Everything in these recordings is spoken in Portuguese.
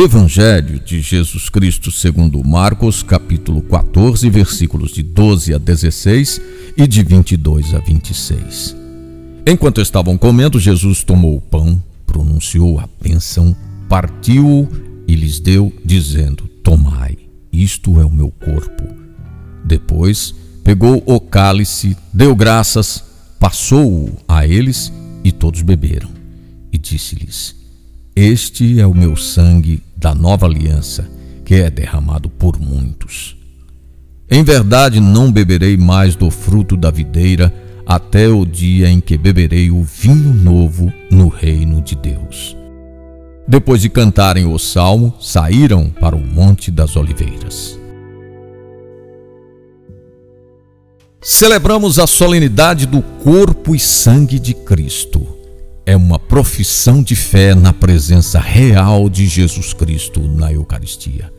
Evangelho de Jesus Cristo segundo Marcos, capítulo 14, versículos de 12 a 16 e de 22 a 26. Enquanto estavam comendo, Jesus tomou o pão, pronunciou a bênção, partiu-o e lhes deu, dizendo: Tomai, isto é o meu corpo. Depois pegou o cálice, deu graças, passou-o a eles e todos beberam. E disse-lhes: Este é o meu sangue da nova aliança, que é derramado por muitos. Em verdade, não beberei mais do fruto da videira até o dia em que beberei o vinho novo no reino de Deus. Depois de cantarem o salmo, saíram para o Monte das Oliveiras. Celebramos a solenidade do corpo e sangue de Cristo é uma profissão de fé na presença real de Jesus Cristo na Eucaristia.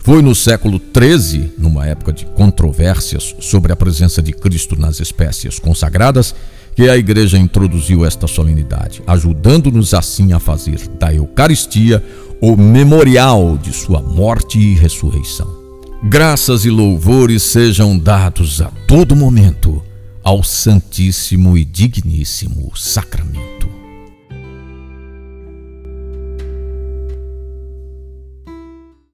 Foi no século XIII, numa época de controvérsias sobre a presença de Cristo nas espécies consagradas, que a Igreja introduziu esta solenidade, ajudando-nos assim a fazer da Eucaristia o memorial de sua morte e ressurreição. Graças e louvores sejam dados a todo momento ao Santíssimo e Digníssimo Sacramento.